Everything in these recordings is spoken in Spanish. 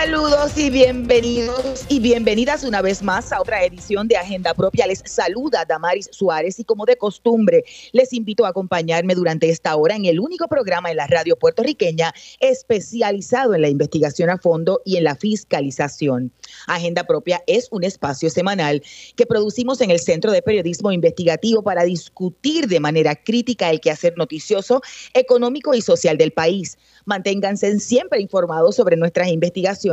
Saludos y bienvenidos y bienvenidas una vez más a otra edición de Agenda Propia. Les saluda Damaris Suárez y como de costumbre les invito a acompañarme durante esta hora en el único programa en la radio puertorriqueña especializado en la investigación a fondo y en la fiscalización. Agenda Propia es un espacio semanal que producimos en el Centro de Periodismo Investigativo para discutir de manera crítica el quehacer noticioso, económico y social del país. Manténganse siempre informados sobre nuestras investigaciones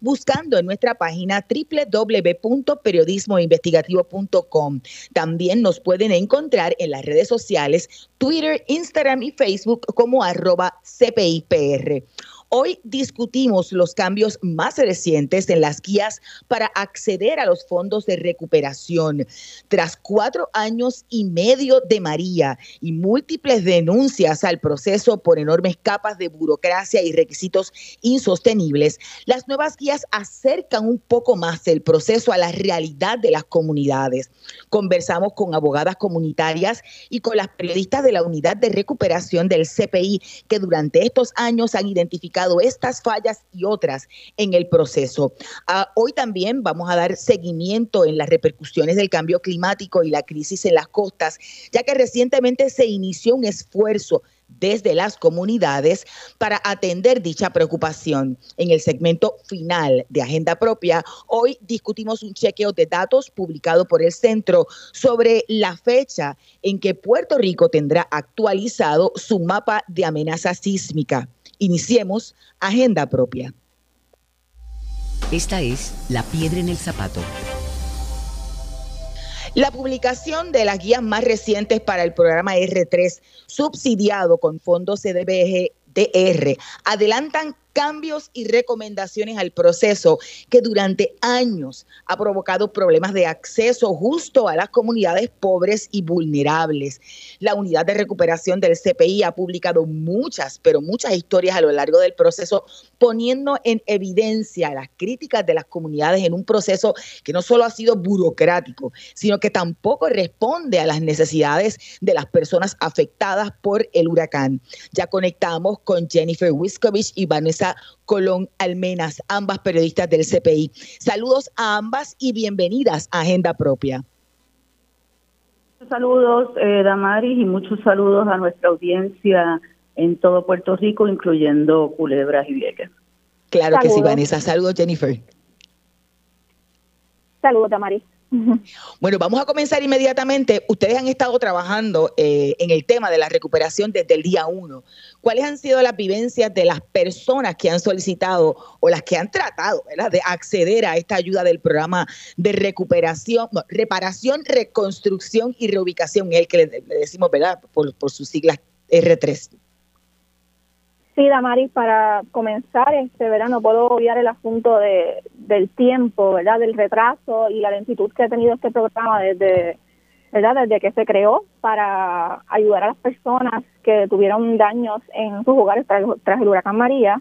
buscando en nuestra página www.periodismoinvestigativo.com. También nos pueden encontrar en las redes sociales Twitter, Instagram y Facebook como arroba CPIPR. Hoy discutimos los cambios más recientes en las guías para acceder a los fondos de recuperación. Tras cuatro años y medio de María y múltiples denuncias al proceso por enormes capas de burocracia y requisitos insostenibles, las nuevas guías acercan un poco más el proceso a la realidad de las comunidades. Conversamos con abogadas comunitarias y con las periodistas de la unidad de recuperación del CPI que durante estos años han identificado estas fallas y otras en el proceso. Ah, hoy también vamos a dar seguimiento en las repercusiones del cambio climático y la crisis en las costas, ya que recientemente se inició un esfuerzo desde las comunidades para atender dicha preocupación. En el segmento final de Agenda Propia, hoy discutimos un chequeo de datos publicado por el centro sobre la fecha en que Puerto Rico tendrá actualizado su mapa de amenaza sísmica. Iniciemos Agenda Propia. Esta es La Piedra en el Zapato. La publicación de las guías más recientes para el programa R3, subsidiado con fondos CDBG-DR, adelantan cambios y recomendaciones al proceso que durante años ha provocado problemas de acceso justo a las comunidades pobres y vulnerables. La unidad de recuperación del CPI ha publicado muchas, pero muchas historias a lo largo del proceso, poniendo en evidencia las críticas de las comunidades en un proceso que no solo ha sido burocrático, sino que tampoco responde a las necesidades de las personas afectadas por el huracán. Ya conectamos con Jennifer Wiskovich y Vanessa Colón Almenas, ambas periodistas del CPI. Saludos a ambas y bienvenidas a Agenda Propia. Saludos, eh, Damaris, y muchos saludos a nuestra audiencia en todo Puerto Rico, incluyendo Culebras y Vieques. Claro que sí, Vanessa. Saludos, Jennifer. Saludos, Damaris. Bueno, vamos a comenzar inmediatamente. Ustedes han estado trabajando eh, en el tema de la recuperación desde el día uno. ¿Cuáles han sido las vivencias de las personas que han solicitado o las que han tratado de acceder a esta ayuda del programa de recuperación, reparación, reconstrucción y reubicación, el que le, decimos, ¿verdad? Por, por sus siglas R3. Sí, Damaris, para comenzar este verano puedo obviar el asunto de, del tiempo, ¿verdad? Del retraso y la lentitud que ha tenido este programa desde, ¿verdad? Desde que se creó para ayudar a las personas que tuvieron daños en sus hogares tras, el huracán María.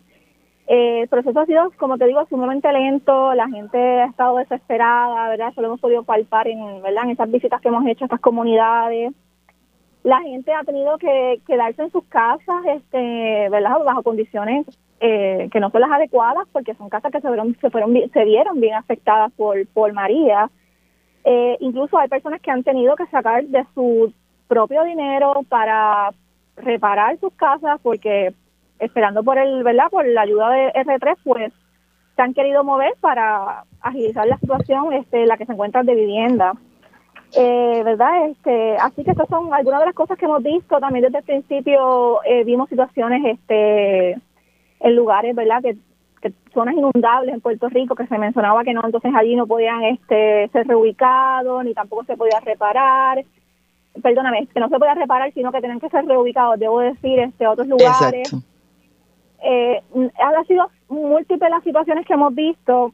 Eh, el proceso ha sido, como te digo, sumamente lento, la gente ha estado desesperada, ¿verdad? Eso lo hemos podido palpar en, ¿verdad? en esas visitas que hemos hecho a estas comunidades la gente ha tenido que quedarse en sus casas, este, ¿verdad? Bajo condiciones eh, que no son las adecuadas, porque son casas que se vieron, se fueron, se vieron bien afectadas por, por María. Eh, incluso hay personas que han tenido que sacar de su propio dinero para reparar sus casas, porque esperando por el, ¿verdad? Por la ayuda de R3, pues se han querido mover para agilizar la situación, este, la que se encuentra de vivienda. Eh, ¿Verdad? Este, así que estas son algunas de las cosas que hemos visto. También desde el principio eh, vimos situaciones este, en lugares, ¿verdad? Que, zonas inundables en Puerto Rico, que se mencionaba que no, entonces allí no podían este, ser reubicados, ni tampoco se podía reparar. Perdóname, que no se podía reparar, sino que tenían que ser reubicados, debo decir, este, a otros lugares. Eh, han sido múltiples las situaciones que hemos visto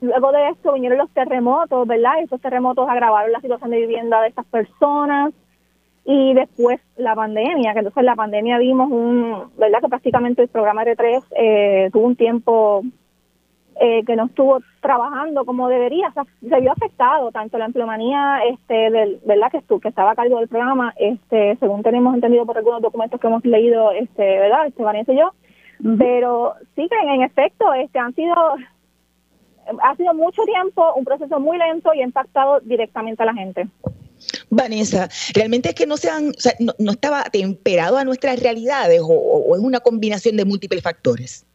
Luego de esto vinieron los terremotos, ¿verdad? Esos terremotos agravaron la situación de vivienda de estas personas. y después la pandemia, que entonces la pandemia vimos un, ¿verdad? Que prácticamente el programa R3 eh, tuvo un tiempo eh, que no estuvo trabajando como debería, o sea, se vio afectado tanto la empleomanía, este, del, ¿verdad? Que, estuvo, que estaba a cargo del programa, este, según tenemos entendido por algunos documentos que hemos leído, este, ¿verdad? Este, Vanessa y yo, pero sí que en efecto, este, han sido ha sido mucho tiempo, un proceso muy lento y ha impactado directamente a la gente. Vanessa, realmente es que no sean, o sea, no, estaba temperado a nuestras realidades o, es una combinación de múltiples factores.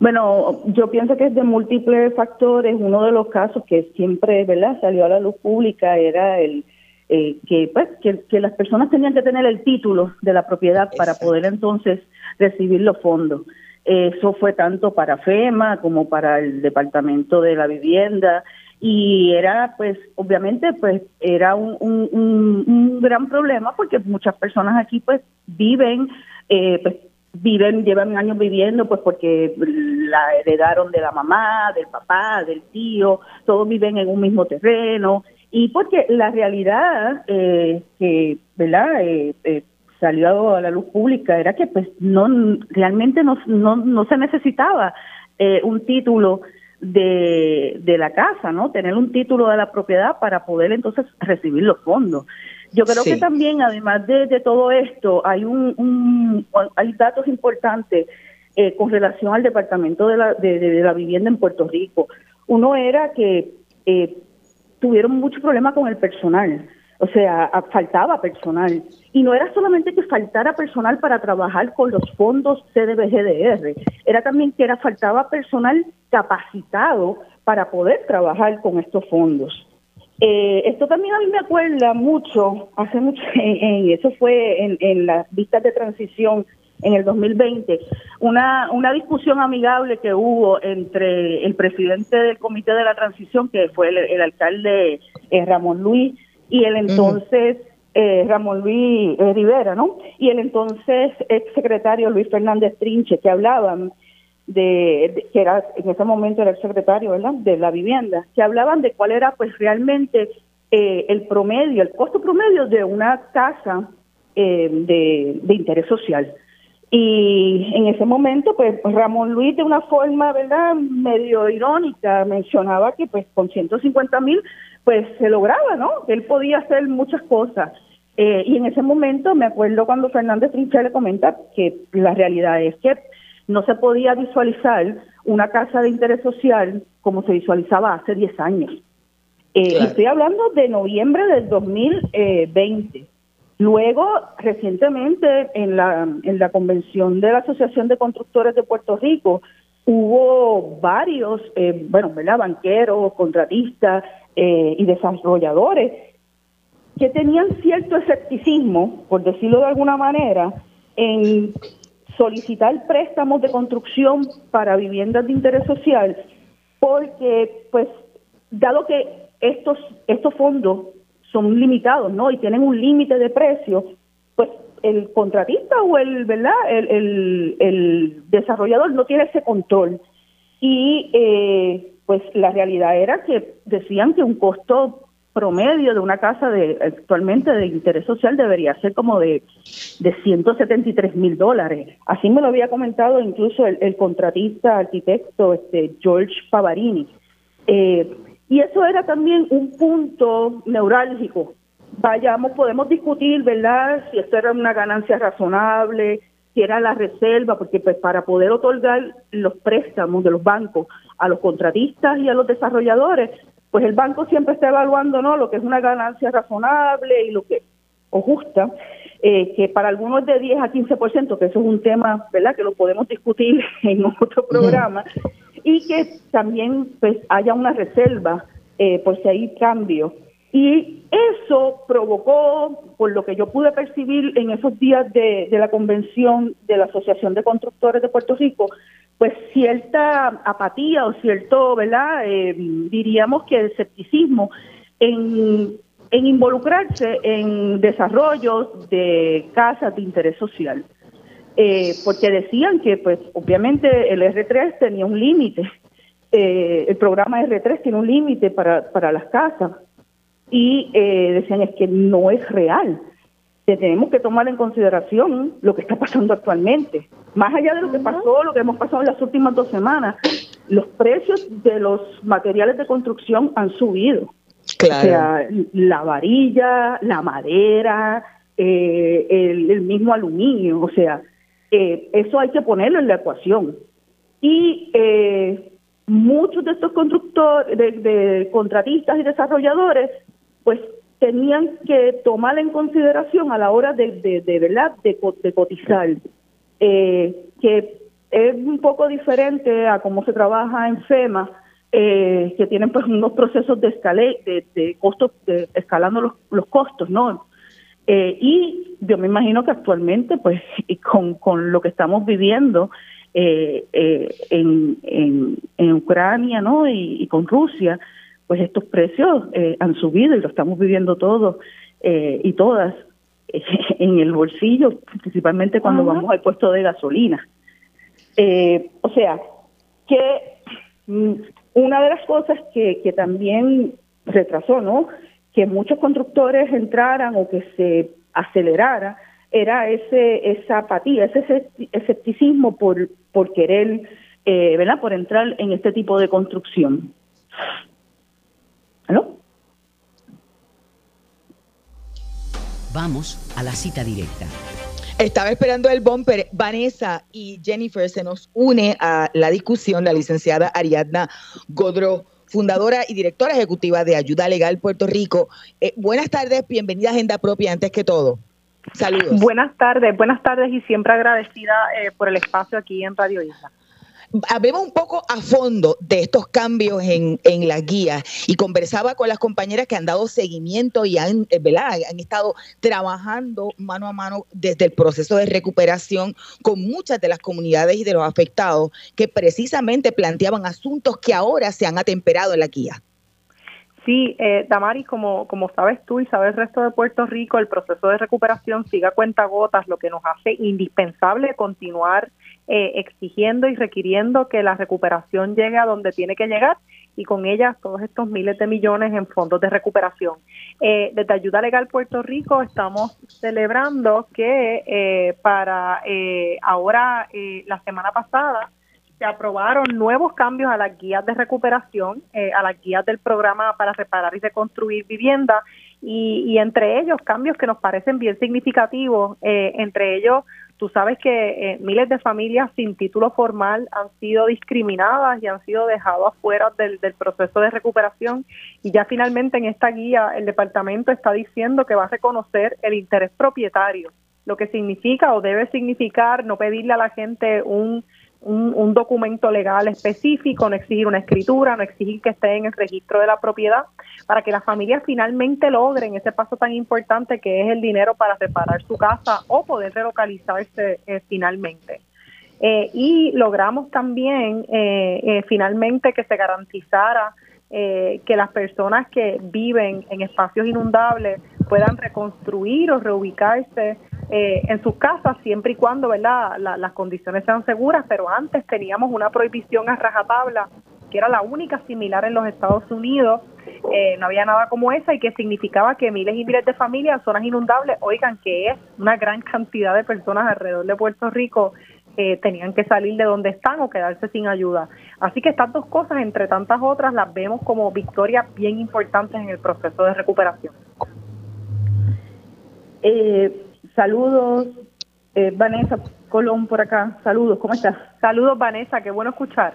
Bueno, yo pienso que es de múltiples factores. Uno de los casos que siempre, ¿verdad?, salió a la luz pública era el eh, que, pues, que, las personas tenían que tener el título de la propiedad para poder entonces recibir los fondos. Eso fue tanto para FEMA como para el Departamento de la Vivienda. Y era pues obviamente pues era un, un, gran problema porque muchas personas aquí pues viven eh, pues viven llevan años viviendo pues porque la heredaron de la mamá del papá del tío todos viven en un mismo terreno. Y porque la realidad eh, que verdad eh, eh salió a la luz pública era que pues no realmente no, no, no se necesitaba eh, un título de, de la casa, ¿no? Tener un título de la propiedad para poder entonces recibir los fondos. Yo creo que también, además de, de, todo esto, hay un, hay datos importantes eh, con relación al departamento de la, de, la vivienda en Puerto Rico. Uno era que eh, tuvieron mucho problema con el personal. O sea, faltaba personal. Y no era solamente que faltara personal para trabajar con los fondos CDBGDR, era también que era faltaba personal capacitado para poder trabajar con estos fondos. Eh, esto también a mí me acuerda mucho, hace mucho, en, eso fue en, en las vistas de transición en el 2020, una, una discusión amigable que hubo entre el presidente del Comité de la Transición, que fue el, alcalde eh, Ramón Luis, y el entonces eh, Ramón Luis eh, Rivera, ¿no? Y el entonces ex secretario Luis Fernández Trinche, que hablaban de, que era en ese momento era el secretario, ¿verdad? De la vivienda, que hablaban de cuál era pues realmente eh, el promedio, el costo promedio de una casa de, de interés social. Y en ese momento, pues Ramón Luis de una forma, ¿verdad? Medio irónica mencionaba que pues con 150 mil pues se lograba, ¿no? Que él podía hacer muchas cosas. Eh, y en ese momento me acuerdo cuando Fernández Trinche le comenta que la realidad es que no se podía visualizar una casa de interés social como se visualizaba hace 10 años. Eh, Estoy hablando de noviembre del 2020. Luego, recientemente, en la, en la convención de la Asociación de Constructores de Puerto Rico, hubo varios, eh, bueno, ¿verdad? Banqueros, contratistas, eh, y desarrolladores que tenían cierto escepticismo, por decirlo de alguna manera, en solicitar préstamos de construcción para viviendas de interés social, porque, pues, dado que estos estos fondos son limitados, ¿no? Y tienen un límite de precio, pues el contratista o el, ¿verdad? El, el, el desarrollador no tiene ese control. Y eh, pues la realidad era que decían que un costo promedio de una casa de actualmente de interés social debería ser como de, de 173 mil dólares. Así me lo había comentado incluso el, contratista arquitecto este George Pavarini. Eh, y eso era también un punto neurálgico. Vayamos, podemos discutir, ¿verdad? Si esto era una ganancia razonable, si era la reserva, porque pues para poder otorgar los préstamos de los bancos a los contratistas y a los desarrolladores, pues el banco siempre está evaluando no lo que es una ganancia razonable y lo que o justa, eh, que para algunos es de 10 a 15%, que eso es un tema, ¿verdad?, que lo podemos discutir en otro programa, y que también pues haya una reserva eh, por si hay cambios y eso provocó, por lo que yo pude percibir en esos días de, la convención de la Asociación de Constructores de Puerto Rico, pues cierta apatía o cierto, ¿verdad? Eh, diríamos que escepticismo en, en involucrarse en desarrollos de casas de interés social. Eh, porque decían que, pues, obviamente el R3 tenía un límite, eh, el programa R3 tiene un límite para, para las casas, y eh, decían es que no es real. Tenemos que tomar en consideración lo que está pasando actualmente. Más allá de lo que pasó, lo que hemos pasado en las últimas dos semanas, los precios de los materiales de construcción han subido. Claro. O sea, la varilla, la madera, eh, el, mismo aluminio, o sea, eh, eso hay que ponerlo en la ecuación. Y eh, muchos de estos constructores, de, contratistas y desarrolladores, pues tenían que tomar en consideración a la hora de, de, verdad de, cotizar, que es un poco diferente a cómo se trabaja en FEMA, eh, que tienen pues unos procesos de escalé, de, costos, de, escalando los, los costos, ¿no? Eh, y yo me imagino que actualmente, pues, con, con lo que estamos viviendo eh, en, en, Ucrania, ¿no? Y, con Rusia, pues estos precios han subido y lo estamos viviendo todos y todas en el bolsillo, principalmente cuando vamos al puesto de gasolina. o sea, que mm, una de las cosas que, que también retrasó, ¿no? Que muchos constructores entraran o que se acelerara era ese esa apatía, ese escepticismo por, por querer, eh, ¿verdad? Por entrar en este tipo de construcción. ¿Aló? Vamos a la cita directa. Estaba esperando el bumper. Vanessa y Jennifer se nos une a la discusión la licenciada Ariadna Godro, fundadora y directora ejecutiva de Ayuda Legal Puerto Rico. Eh, buenas tardes, bienvenida a Agenda Propia antes que todo. Saludos. Buenas tardes, buenas tardes y siempre agradecida eh, por el espacio aquí en Radio Isla hablemos un poco a fondo de estos cambios en, en la guía y conversaba con las compañeras que han dado seguimiento y han, eh, ¿verdad? han estado trabajando mano a mano desde el proceso de recuperación con muchas de las comunidades y de los afectados que precisamente planteaban asuntos que ahora se han atemperado en la guía. Sí, eh, como, como sabes tú y sabes el resto de Puerto Rico, el proceso de recuperación sigue a cuenta gotas, lo que nos hace indispensable continuar eh, exigiendo y requiriendo que la recuperación llegue a donde tiene que llegar y con ella todos estos miles de millones en fondos de recuperación. Eh, desde Ayuda Legal Puerto Rico estamos celebrando que eh, para eh, ahora, la semana pasada, se aprobaron nuevos cambios a las guías de recuperación, a las guías del programa para reparar y reconstruir vivienda y, y entre ellos cambios que nos parecen bien significativos, entre ellos Tú sabes que eh, miles de familias sin título formal han sido discriminadas y han sido dejadas afuera del, proceso de recuperación y ya finalmente en esta guía el departamento está diciendo que va a reconocer el interés propietario, lo que significa o debe significar no pedirle a la gente un un, documento legal específico, no exigir una escritura, no exigir que esté en el registro de la propiedad, para que las familias finalmente logren ese paso tan importante que es el dinero para reparar su casa o poder relocalizarse eh, finalmente. Eh, y logramos también eh, finalmente que se garantizara que las personas que viven en espacios inundables puedan reconstruir o reubicarse eh, en sus casas siempre y cuando ¿verdad? las condiciones sean seguras, pero antes teníamos una prohibición a rajatabla que era la única similar en los Estados Unidos, eh, no había nada como esa y que significaba que miles y miles de familias, zonas inundables, oigan que es una gran cantidad de personas alrededor de Puerto Rico, eh, tenían que salir de donde están o quedarse sin ayuda. Así que estas dos cosas, entre tantas otras, las vemos como victorias bien importantes en el proceso de recuperación. Eh, Saludos, eh, Vanessa Colón por acá. Saludos, ¿cómo estás? Saludos, Vanessa, qué bueno escuchar.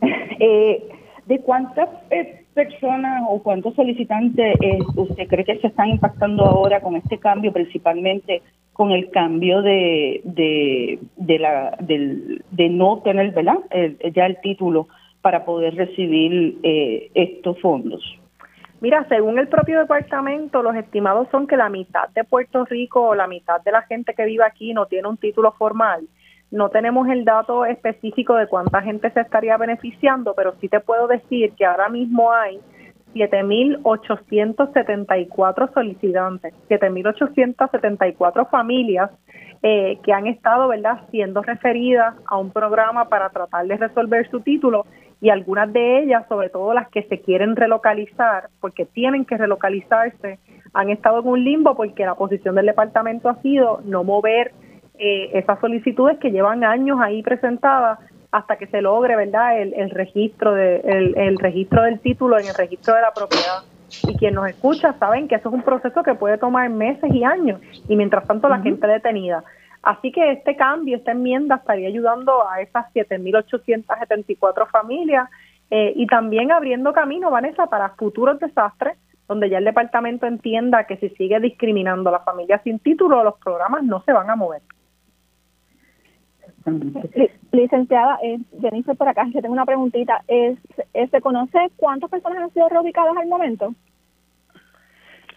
eh, ¿De cuántas eh, personas o cuántos solicitantes eh, usted cree que se están impactando ahora con este cambio, principalmente con el cambio de, de, de, la, del, de no tener ¿verdad? ya el título para poder recibir estos fondos? Mira, según el propio departamento, los estimados son que la mitad de Puerto Rico o la mitad de la gente que vive aquí no tiene un título formal. No tenemos el dato específico de cuánta gente se estaría beneficiando, pero sí te puedo decir que ahora mismo hay 7.874 solicitantes, 7.874 familias eh, que han estado, ¿verdad?, siendo referidas a un programa para tratar de resolver su título y algunas de ellas, sobre todo las que se quieren relocalizar, porque tienen que relocalizarse, han estado en un limbo porque la posición del departamento ha sido no mover eh, esas solicitudes que llevan años ahí presentadas hasta que se logre verdad el, registro de el, registro del título en el registro de la propiedad. Y quien nos escucha saben que eso es un proceso que puede tomar meses y años y mientras tanto la gente detenida así que este cambio esta enmienda estaría ayudando a esas 7.874 familias eh, y también abriendo camino Vanessa para futuros desastres donde ya el departamento entienda que si sigue discriminando a la familia sin título los programas no se van a mover Licenciada, eh, Jennifer por acá, que tengo una preguntita. ¿Es, ¿Se conoce cuántas personas han sido reubicadas al momento?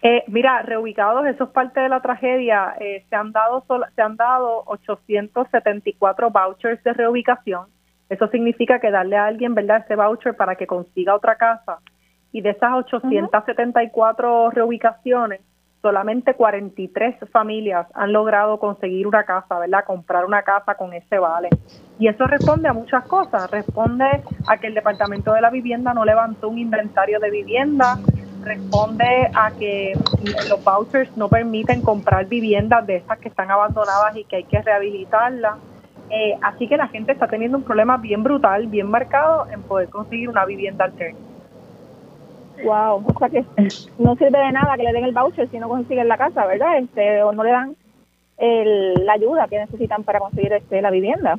Eh, mira, reubicados, eso es parte de la tragedia. Eh, se han dado se han dado 874 vouchers de reubicación. Eso significa que darle a alguien, ¿verdad?, ese voucher para que consiga otra casa. Y de esas 874 reubicaciones, solamente 43 familias han logrado conseguir una casa, ¿verdad? Comprar una casa con ese vale. Y eso responde a muchas cosas. Responde a que el Departamento de la Vivienda no levantó un inventario de vivienda. Responde a que los vouchers no permiten comprar viviendas de esas que están abandonadas y que hay que rehabilitarlas. Eh, así que la gente está teniendo un problema bien brutal, bien marcado en poder conseguir una vivienda alterna. Wow, o sea que no sirve de nada que le den el voucher si no consiguen la casa, ¿verdad? Este, o no le dan la ayuda que necesitan para conseguir este la vivienda.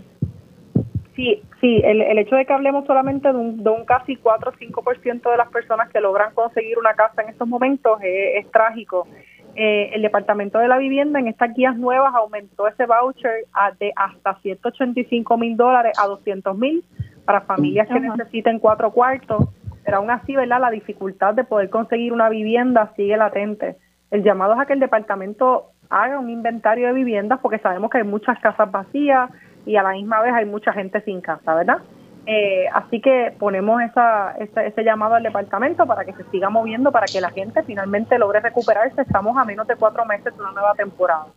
Sí, sí, el, el hecho de que hablemos solamente de un, de un casi 4 o 5% de las personas que logran conseguir una casa en estos momentos es, trágico. Eh, el Departamento de la Vivienda en estas guías nuevas aumentó ese voucher a de hasta 185 mil dólares a 200 mil para familias que necesiten cuatro cuartos pero aún así, ¿verdad? La dificultad de poder conseguir una vivienda sigue latente. El llamado es a que el departamento haga un inventario de viviendas porque sabemos que hay muchas casas vacías y a la misma vez hay mucha gente sin casa, ¿verdad? Eh, así que ponemos esa, ese llamado al departamento para que se siga moviendo, para que la gente finalmente logre recuperarse. Estamos a menos de cuatro meses de una nueva temporada.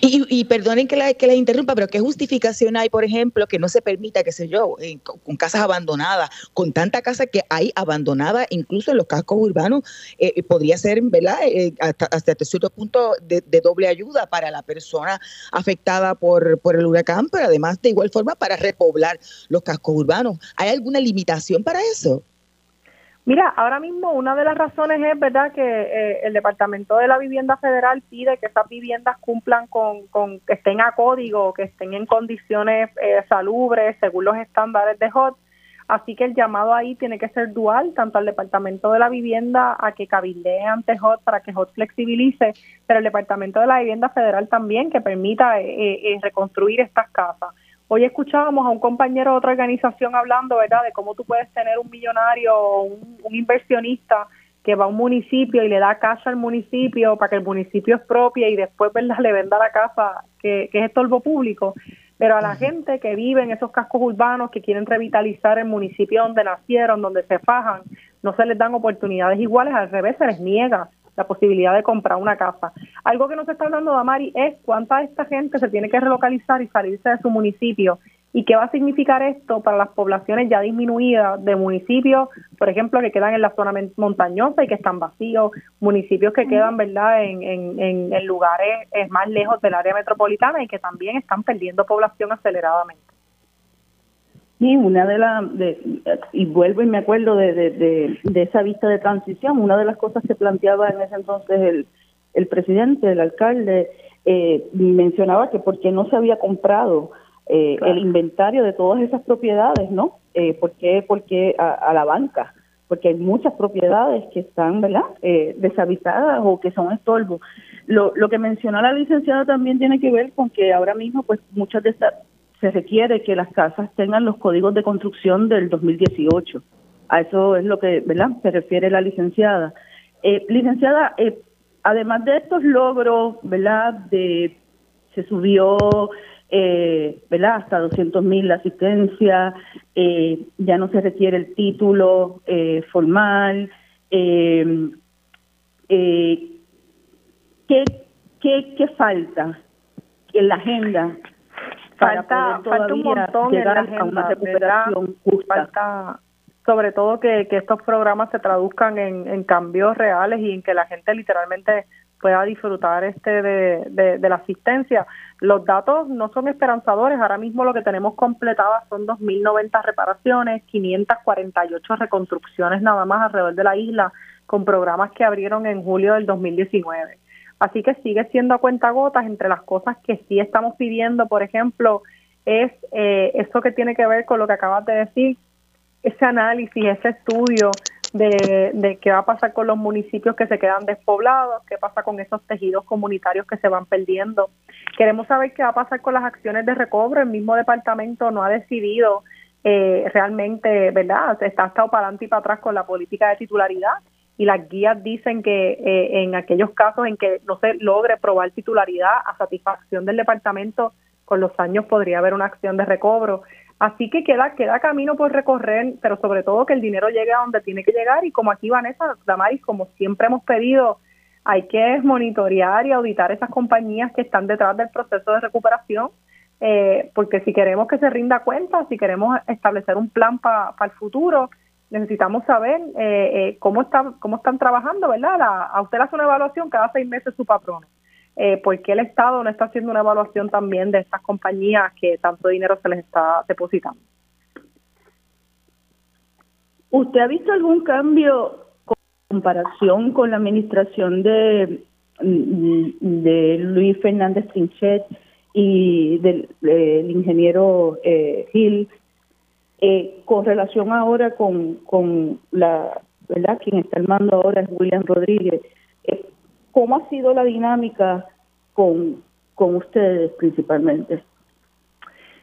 Y, perdonen que la, que la interrumpa, pero ¿qué justificación hay, por ejemplo, que no se permita, qué sé yo, con, casas abandonadas, con tanta casa que hay abandonada, incluso en los cascos urbanos, eh, eh, podría ser, ¿verdad?, eh, hasta, hasta cierto punto de, doble ayuda para la persona afectada por, por el huracán, pero además de igual forma para repoblar los cascos urbanos. ¿Hay alguna limitación para eso? Mira, ahora mismo una de las razones es, ¿verdad?, que eh, el Departamento de la Vivienda Federal pide que esas viviendas cumplan con, con que estén a código, que estén en condiciones eh, salubres, según los estándares de HOT. Así que el llamado ahí tiene que ser dual, tanto al Departamento de la Vivienda a que cabildee ante HOT para que HOT flexibilice, pero el Departamento de la Vivienda Federal también que permita eh, reconstruir estas casas. Hoy escuchábamos a un compañero de otra organización hablando, ¿verdad?, de cómo tú puedes tener un millonario o un, inversionista que va a un municipio y le da casa al municipio para que el municipio expropie y después, ¿verdad?, le venda la casa que, que es estorbo público. Pero a la gente que vive en esos cascos urbanos, que quieren revitalizar el municipio donde nacieron, donde se fajan, no se les dan oportunidades iguales, al revés, se les niega la posibilidad de comprar una casa. Algo que nos está hablando Damari es cuánta de esta gente se tiene que relocalizar y salirse de su municipio y qué va a significar esto para las poblaciones ya disminuidas de municipios, por ejemplo, que quedan en la zona montañosa y que están vacíos, municipios que quedan, ¿verdad?, en, en, en lugares más lejos del área metropolitana y que también están perdiendo población aceleradamente. Sí, una de las, y vuelvo y me acuerdo de, de, de, esa vista de transición, una de las cosas que planteaba en ese entonces el, el presidente, el alcalde, eh, mencionaba que porque no se había comprado eh, el inventario de todas esas propiedades, ¿no? Eh, ¿Por qué? Porque a, la banca, porque hay muchas propiedades que están, ¿verdad?, eh, deshabitadas o que son estorbo. Lo, lo que mencionó la licenciada también tiene que ver con que ahora mismo, pues, muchas de estas se requiere que las casas tengan los códigos de construcción del 2018. A eso es lo que ¿verdad? se refiere la licenciada. Eh, licenciada, eh, además de estos logros, ¿verdad? De, se subió eh, ¿verdad? hasta 200 mil la asistencia, eh, ya no se requiere el título eh, formal. Eh, ¿qué, qué, ¿Qué falta en la agenda falta, falta un montón en la agenda, Falta, sobre todo que, estos programas se traduzcan en, cambios reales y en que la gente literalmente pueda disfrutar este de, de, la asistencia. Los datos no son esperanzadores. Ahora mismo lo que tenemos completadas son 2.090 reparaciones, 548 reconstrucciones nada más alrededor de la isla, con programas que abrieron en julio del 2019. Así que sigue siendo a cuentagotas entre las cosas que sí estamos pidiendo, por ejemplo, es eh, eso que tiene que ver con lo que acabas de decir, ese análisis, ese estudio de, de qué va a pasar con los municipios que se quedan despoblados, qué pasa con esos tejidos comunitarios que se van perdiendo. Queremos saber qué va a pasar con las acciones de recobro. El mismo departamento no ha decidido eh, realmente, ¿verdad? Está estado para adelante y para atrás con la política de titularidad y las guías dicen que eh, en aquellos casos en que no se logre probar titularidad a satisfacción del departamento, con los años podría haber una acción de recobro. Así que queda, queda camino por recorrer, pero sobre todo que el dinero llegue a donde tiene que llegar y como aquí Vanessa Damaris, como siempre hemos pedido, hay que monitorear y auditar esas compañías que están detrás del proceso de recuperación, eh, porque si queremos que se rinda cuenta, si queremos establecer un plan para el futuro, necesitamos saber eh, eh, cómo, están, cómo están trabajando, ¿verdad? a usted hace una evaluación cada seis meses su patrono eh, por qué el Estado no está haciendo una evaluación también de estas compañías que tanto dinero se les está depositando. ¿Usted ha visto algún cambio en comparación con la administración de, de Luis Fernández Trinchet y del, ingeniero eh, Gil eh, con relación ahora con, con la, ¿verdad? Quien está al mando ahora es William Rodríguez. Eh, ¿Cómo ha sido la dinámica con, con ustedes principalmente?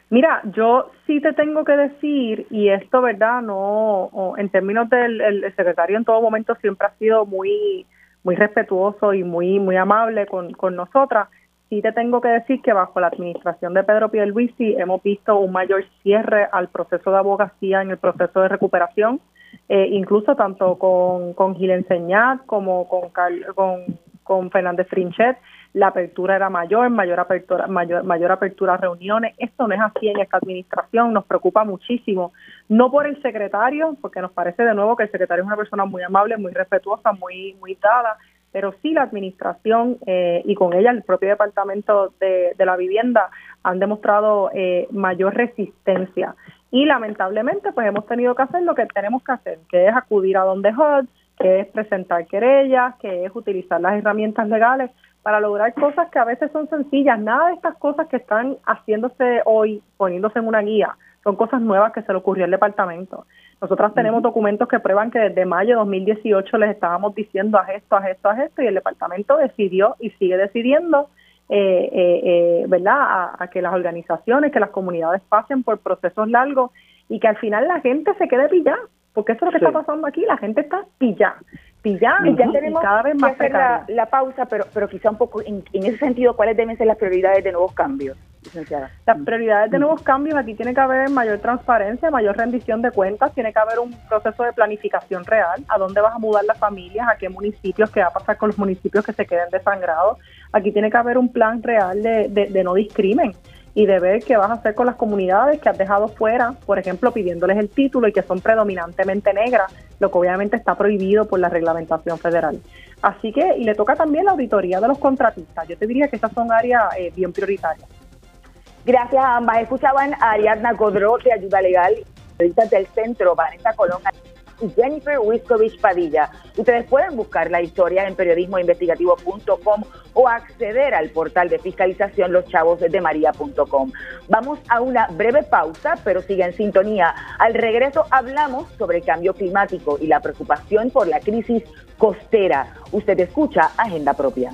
Mira, yo sí te tengo que decir, y esto, ¿verdad? No, en términos del el secretario en todo momento siempre ha sido muy, muy respetuoso y muy, muy amable con, con nosotras. Sí te tengo que decir que bajo la administración de Pedro Pierluisi hemos visto un mayor cierre al proceso de abogacía en el proceso de recuperación, eh, incluso tanto con, con Gil Enseñat como con, con con Fernández Trinchet, la apertura era mayor, mayor apertura, mayor, mayor apertura a reuniones. Esto no es así en esta administración, nos preocupa muchísimo. No por el secretario, porque nos parece de nuevo que el secretario es una persona muy amable, muy respetuosa, muy, muy dada, pero sí la administración eh, y con ella el propio departamento de, la vivienda han demostrado eh, mayor resistencia. Y lamentablemente pues hemos tenido que hacer lo que tenemos que hacer, que es acudir a donde HUD, que es presentar querellas, que es utilizar las herramientas legales para lograr cosas que a veces son sencillas. Nada de estas cosas que están haciéndose hoy, poniéndose en una guía, son cosas nuevas que se le ocurrió al departamento. Nosotras tenemos documentos que prueban que desde mayo de 2018 les estábamos diciendo a esto, a esto, a esto, y el departamento decidió y sigue decidiendo, eh, eh, eh ¿verdad?, a, que las organizaciones, que las comunidades pasen por procesos largos y que al final la gente se quede pillada porque eso es lo que está pasando aquí, la gente está pillada, y ya tenemos cada vez más que hacer la, pausa, pero, pero quizá un poco en, ese sentido, ¿cuáles deben ser las prioridades de nuevos cambios? Licenciada. Las prioridades de nuevos cambios, aquí tiene que haber mayor transparencia, mayor rendición de cuentas, tiene que haber un proceso de planificación real, a dónde vas a mudar las familias, a qué municipios, qué va a pasar con los municipios que se queden desangrados. Aquí tiene que haber un plan real de, de, de no discrimen y de ver qué vas a hacer con las comunidades que has dejado fuera, por ejemplo, pidiéndoles el título y que son predominantemente negras, lo que obviamente está prohibido por la reglamentación federal. Así que, y le toca también la auditoría de los contratistas. Yo te diría que estas son áreas eh, bien prioritarias. Gracias a ambas. Escuchaban a Ariadna Godró de Ayuda Legal, del Centro, Vanessa Colón y Jennifer Wiskovich Padilla. Ustedes pueden buscar la historia en periodismoinvestigativo.com o acceder al portal de fiscalización loschavosdemaria.com. Vamos a una breve pausa, pero sigue en sintonía. Al regreso hablamos sobre el cambio climático y la preocupación por la crisis costera. Usted escucha Agenda Propia.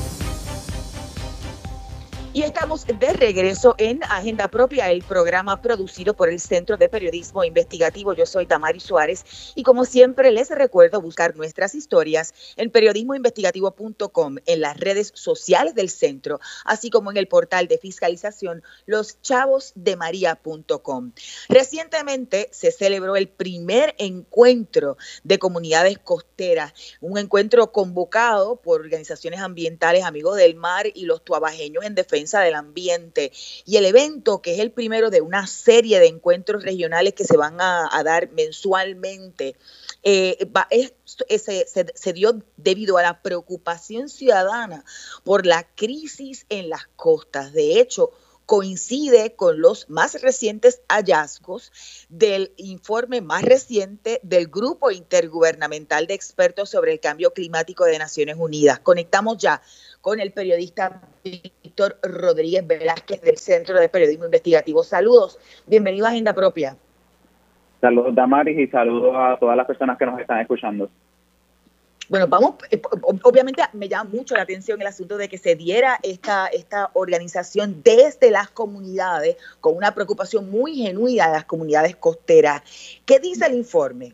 Y estamos de regreso en Agenda Propia, el programa producido por el Centro de Periodismo Investigativo. Yo soy Tamari Suárez y como siempre les recuerdo buscar nuestras historias en periodismoinvestigativo.com, en las redes sociales del centro, así como en el portal de fiscalización loschavosdemaria.com. Recientemente se celebró el primer encuentro de comunidades costeras, un encuentro convocado por organizaciones ambientales, amigos del mar y los tuabajeños en defensa del ambiente. Y el evento, que es el primero de una serie de encuentros regionales que se van a, dar mensualmente, eh, se, se, dio debido a la preocupación ciudadana por la crisis en las costas. De hecho, coincide con los más recientes hallazgos del informe más reciente del Grupo Intergubernamental de Expertos sobre el Cambio Climático de Naciones Unidas. Conectamos ya con el periodista Víctor Rodríguez Velázquez del Centro de Periodismo Investigativo. Saludos, bienvenido a Agenda Propia. Saludos Damaris y saludos a todas las personas que nos están escuchando. Bueno, vamos, eh, obviamente me llama mucho la atención el asunto de que se diera esta, esta organización desde las comunidades con una preocupación muy genuina de las comunidades costeras. ¿Qué dice el informe?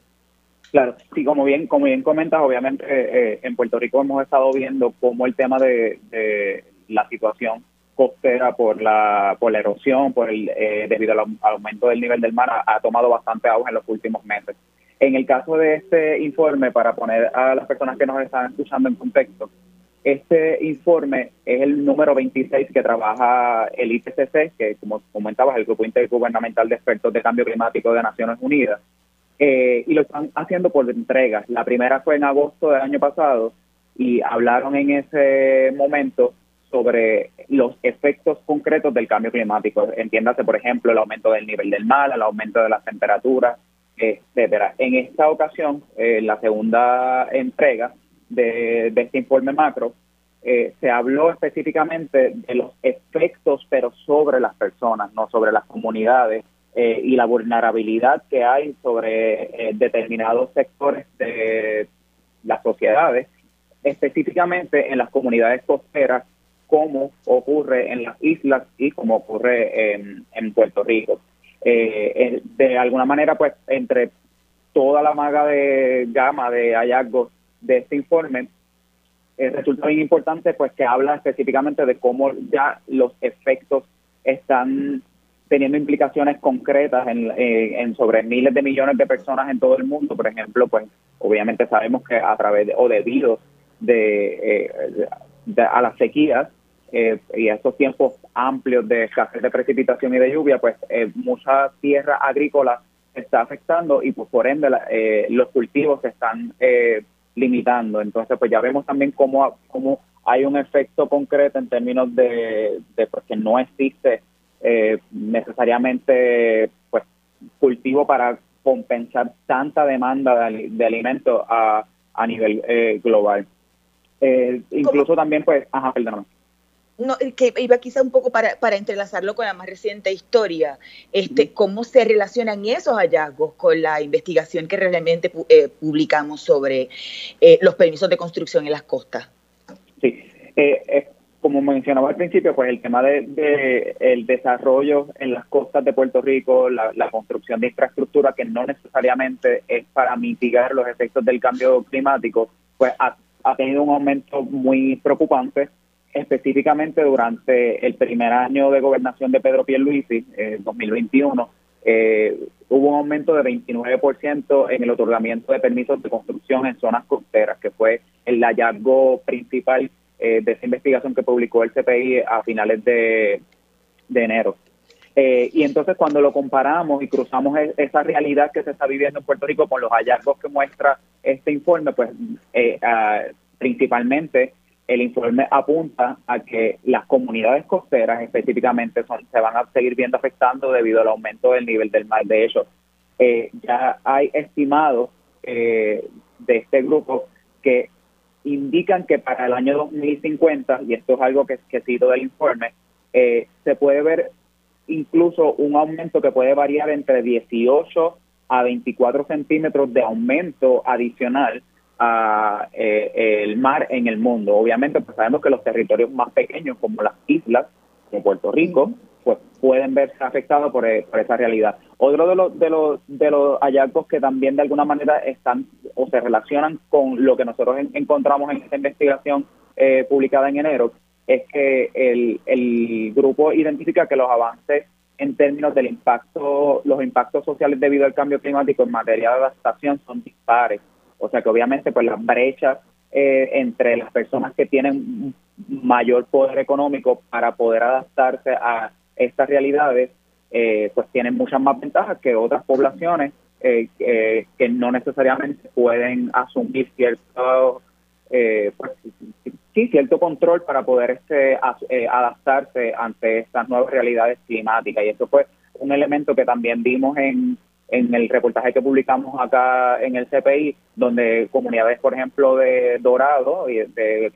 Claro, sí, como bien, como bien comentas, obviamente eh, en Puerto Rico hemos estado viendo cómo el tema de, la situación costera por la, por la erosión, por el, eh, debido al, aumento del nivel del mar, ha, tomado bastante auge en los últimos meses. En el caso de este informe, para poner a las personas que nos están escuchando en contexto, este informe es el número 26 que trabaja el IPCC, que como comentabas, el Grupo Intergubernamental de Expertos de Cambio Climático de Naciones Unidas, eh, y lo están haciendo por entregas. La primera fue en agosto del año pasado y hablaron en ese momento sobre los efectos concretos del cambio climático. Entiéndase, por ejemplo, el aumento del nivel del mar, el aumento de las temperaturas, etcétera. En esta ocasión, eh, la segunda entrega de, este informe macro, eh, se habló específicamente de los efectos, pero sobre las personas, no sobre las comunidades, eh, y la vulnerabilidad que hay sobre determinados sectores de las sociedades, específicamente en las comunidades costeras, como ocurre en las islas y como ocurre en Puerto Rico. Eh, de alguna manera, pues entre toda la maga de gama de hallazgos de este informe, eh, resulta bien importante pues que habla específicamente de cómo ya los efectos están teniendo implicaciones concretas en, eh, en, sobre miles de millones de personas en todo el mundo. Por ejemplo, pues obviamente sabemos que a través de, o debido de, de a las sequías, eh, y estos tiempos amplios de escasez de precipitación y de lluvia, pues eh, mucha tierra agrícola está afectando y pues por ende eh, los cultivos se están limitando. Entonces, pues ya vemos también cómo, cómo hay un efecto concreto en términos de, de pues, que no existe necesariamente pues cultivo para compensar tanta demanda de, de alimentos a, a nivel global. incluso también, pues, ajá, perdóname no, que iba quizá un poco para, para, entrelazarlo con la más reciente historia, este, cómo se relacionan esos hallazgos con la investigación que realmente eh, publicamos sobre eh, los permisos de construcción en las costas. Sí, eh, como mencionaba al principio, pues el tema de, el desarrollo en las costas de Puerto Rico, la, construcción de infraestructura que no necesariamente es para mitigar los efectos del cambio climático, pues ha, ha tenido un aumento muy preocupante específicamente durante el primer año de gobernación de Pedro Pierluisi, eh, 2021, eh, hubo un aumento de 29% en el otorgamiento de permisos de construcción en zonas costeras, que fue el hallazgo principal eh, de esa investigación que publicó el CPI a finales de, enero. Eh, y entonces cuando lo comparamos y cruzamos e, esa realidad que se está viviendo en Puerto Rico con los hallazgos que muestra este informe, pues ah, principalmente el informe apunta a que las comunidades costeras específicamente son, se van a seguir viendo afectando debido al aumento del nivel del mar. De hecho, eh, ya hay estimados eh, de este grupo que indican que para el año 2050, y esto es algo que, que cito del informe, eh, se puede ver incluso un aumento que puede variar entre 18 a 24 centímetros de aumento adicional a, eh, el mar en el mundo. Obviamente, pues sabemos que los territorios más pequeños, como las islas, como Puerto Rico, pues pueden verse afectados por, eh, por, esa realidad. Otro de los, de, los, de los hallazgos que también de alguna manera están o se relacionan con lo que nosotros encontramos en esta investigación eh, publicada en enero es que el, el grupo identifica que los avances en términos del impacto, los impactos sociales debido al cambio climático en materia de adaptación son dispares. O sea que obviamente pues las brechas eh, entre las personas que tienen mayor poder económico para poder adaptarse a estas realidades, eh, pues tienen muchas más ventajas que otras poblaciones eh, que no necesariamente pueden asumir cierto, pues, sí, cierto control para poder este, adaptarse ante estas nuevas realidades climáticas. Y esto fue un elemento que también vimos en en el reportaje que publicamos acá en el CPI, donde comunidades, por ejemplo, de Dorado y de,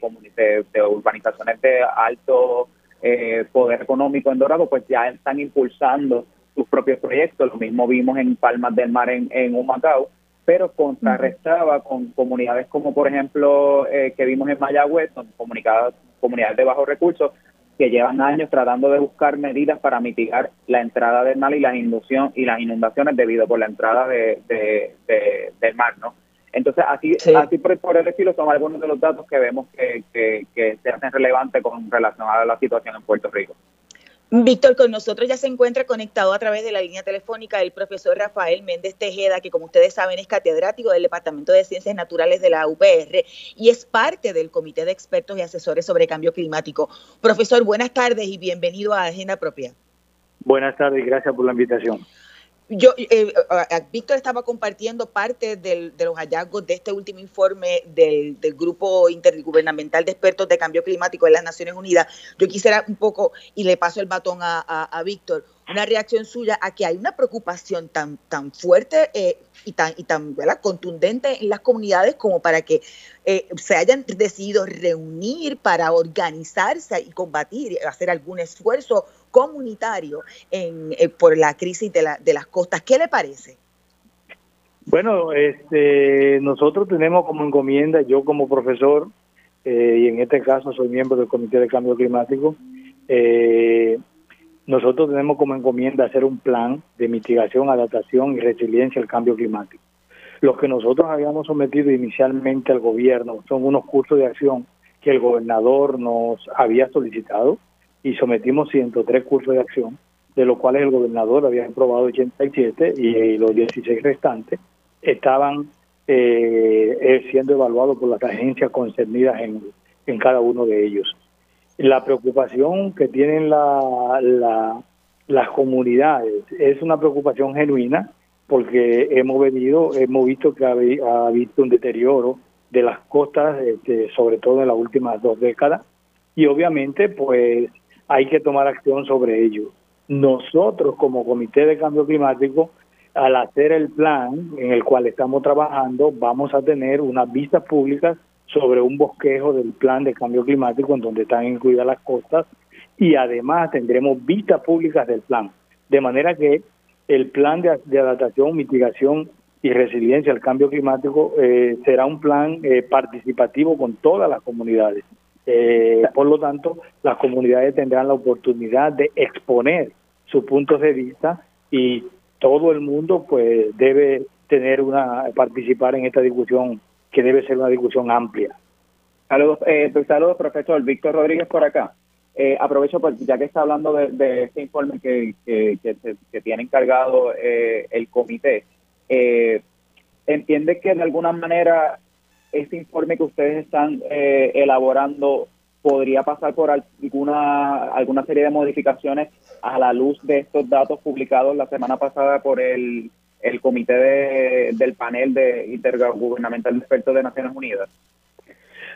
de, urbanizaciones de alto eh, poder económico en Dorado, pues ya están impulsando sus propios proyectos. Lo mismo vimos en Palmas del Mar en, en Humacao, pero contrarrestaba con comunidades como, por ejemplo, eh, que vimos en Mayagüez, son comunidades de bajos recursos, que llevan años tratando de buscar medidas para mitigar la entrada del mar y las inundación y las inundaciones debido por la entrada de, del mar, ¿no? Entonces, así, así por, el estilo son algunos de los datos que vemos que, que, que se hacen relevantes con relación a la situación en Puerto Rico. Víctor, con nosotros ya se encuentra conectado a través de la línea telefónica el profesor Rafael Méndez Tejeda, que como ustedes saben es catedrático del Departamento de Ciencias Naturales de la UPR y es parte del Comité de Expertos y Asesores sobre Cambio Climático. Profesor, buenas tardes y bienvenido a Agenda Propia. Buenas tardes gracias por la invitación. Yo, eh, Víctor estaba compartiendo parte de los hallazgos de este último informe del, Grupo Intergubernamental de Expertos de Cambio Climático de las Naciones Unidas. Yo quisiera un poco, y le paso el batón a, Víctor, una reacción suya a que hay una preocupación tan, tan fuerte eh, y tan, y tan contundente en las comunidades como para que eh, se hayan decidido reunir para organizarse y combatir, hacer algún esfuerzo comunitario en, eh, por la crisis de, la, de las costas. ¿Qué le parece? Bueno, este, nosotros tenemos como encomienda, yo como profesor, eh, y en este caso soy miembro del Comité de Cambio Climático, eh, nosotros tenemos como encomienda hacer un plan de mitigación, adaptación y resiliencia al cambio climático. Lo que nosotros habíamos sometido inicialmente al gobierno son unos cursos de acción que el gobernador nos había solicitado y sometimos 103 cursos de acción, de los cuales el gobernador había aprobado 87 y, los 16 restantes estaban eh, eh, siendo evaluados por las agencias concernidas en, en cada uno de ellos. La preocupación que tienen la, las comunidades es una preocupación genuina porque hemos venido, hemos visto que ha, ha visto un deterioro de las costas, este, sobre todo en las últimas dos décadas, y obviamente pues hay que tomar acción sobre ello. Nosotros como Comité de Cambio Climático, al hacer el plan en el cual estamos trabajando, vamos a tener unas vistas públicas sobre un bosquejo del plan de cambio climático en donde están incluidas las costas y además tendremos vistas públicas del plan. De manera que el plan de, adaptación, mitigación y resiliencia al cambio climático eh, será un plan eh, participativo con todas las comunidades. Eh, por lo tanto, las comunidades tendrán la oportunidad de exponer sus puntos de vista y todo el mundo pues debe tener una participar en esta discusión que debe ser una discusión amplia. Saludos, eh, pues, saludos profesor Víctor Rodríguez por acá. Eh, aprovecho pues, ya que está hablando de, este informe que, que, que, tiene encargado eh, el comité. Eh, entiende que de alguna manera este informe que ustedes están eh, elaborando podría pasar por alguna alguna serie de modificaciones a la luz de estos datos publicados la semana pasada por el, el comité del panel de intergubernamental de expertos de Naciones Unidas.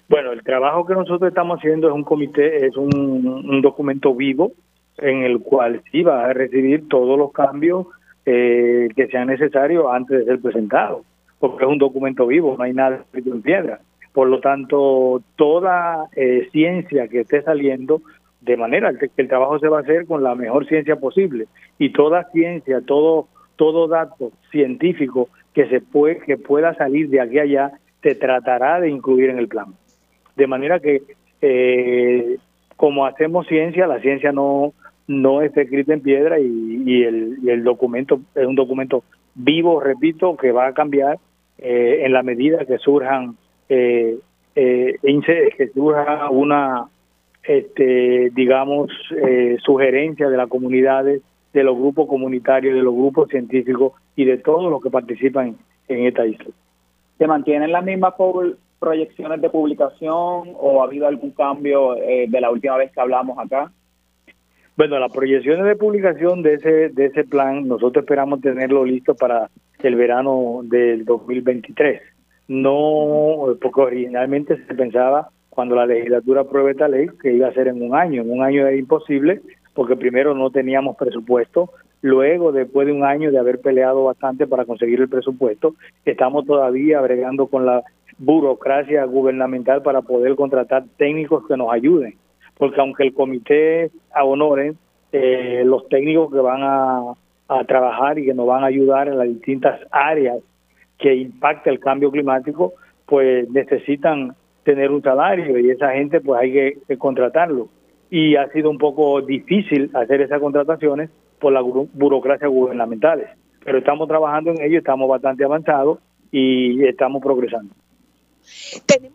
Bueno, el trabajo que nosotros estamos haciendo es un comité, es un, un documento vivo en el cual sí va a recibir todos los cambios eh, que sean necesarios antes de ser presentado porque es un documento vivo, no hay nada escrito en piedra. Por lo tanto, toda eh, ciencia que esté saliendo, de manera que el trabajo se va a hacer con la mejor ciencia posible, y toda ciencia, todo todo dato científico que se puede que pueda salir de aquí a allá se tratará de incluir en el plan. De manera que eh, como hacemos ciencia, la ciencia no no está escrita en piedra y, el, y el documento es un documento vivo, repito, que va a cambiar eh, en la medida que surjan eh, eh, que surja una este digamos eh, sugerencia de las comunidades de los grupos comunitarios de los grupos científicos y de todos los que participan en esta isla. Se mantienen las mismas proyecciones de publicación o ha habido algún cambio eh, de la última vez que hablamos acá bueno, las proyecciones de publicación de ese de ese plan, nosotros esperamos tenerlo listo para el verano del 2023. No, porque originalmente se pensaba cuando la legislatura apruebe esta ley que iba a ser en un año. En un año era imposible porque primero no teníamos presupuesto, luego después de un año de haber peleado bastante para conseguir el presupuesto, estamos todavía bregando con la burocracia gubernamental para poder contratar técnicos que nos ayuden porque aunque el comité honore eh, los técnicos que van a, trabajar y que nos van a ayudar en las distintas áreas que impacta el cambio climático, pues necesitan tener un salario y esa gente pues hay que, contratarlo. Y ha sido un poco difícil hacer esas contrataciones por las burocracias gubernamentales. Pero estamos trabajando en ello, estamos bastante avanzados y estamos progresando. Tenemos que